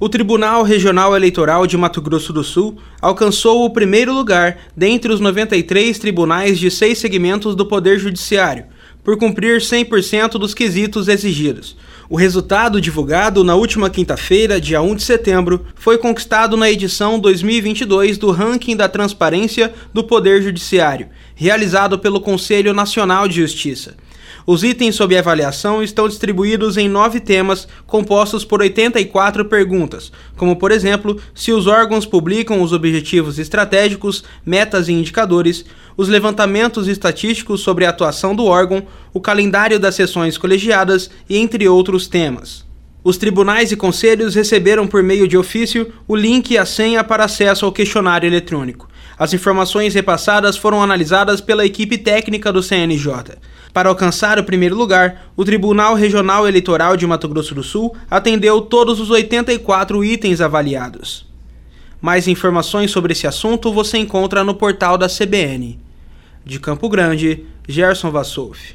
O Tribunal Regional Eleitoral de Mato Grosso do Sul alcançou o primeiro lugar dentre os 93 tribunais de seis segmentos do Poder Judiciário, por cumprir 100% dos quesitos exigidos. O resultado divulgado na última quinta-feira, dia 1 de setembro, foi conquistado na edição 2022 do Ranking da Transparência do Poder Judiciário, realizado pelo Conselho Nacional de Justiça. Os itens sob avaliação estão distribuídos em nove temas, compostos por 84 perguntas, como, por exemplo, se os órgãos publicam os objetivos estratégicos, metas e indicadores, os levantamentos estatísticos sobre a atuação do órgão, o calendário das sessões colegiadas e entre outros temas. Os tribunais e conselhos receberam por meio de ofício o link e a senha para acesso ao questionário eletrônico. As informações repassadas foram analisadas pela equipe técnica do CNJ. Para alcançar o primeiro lugar, o Tribunal Regional Eleitoral de Mato Grosso do Sul atendeu todos os 84 itens avaliados. Mais informações sobre esse assunto você encontra no portal da CBN. De Campo Grande, Gerson Vassouf.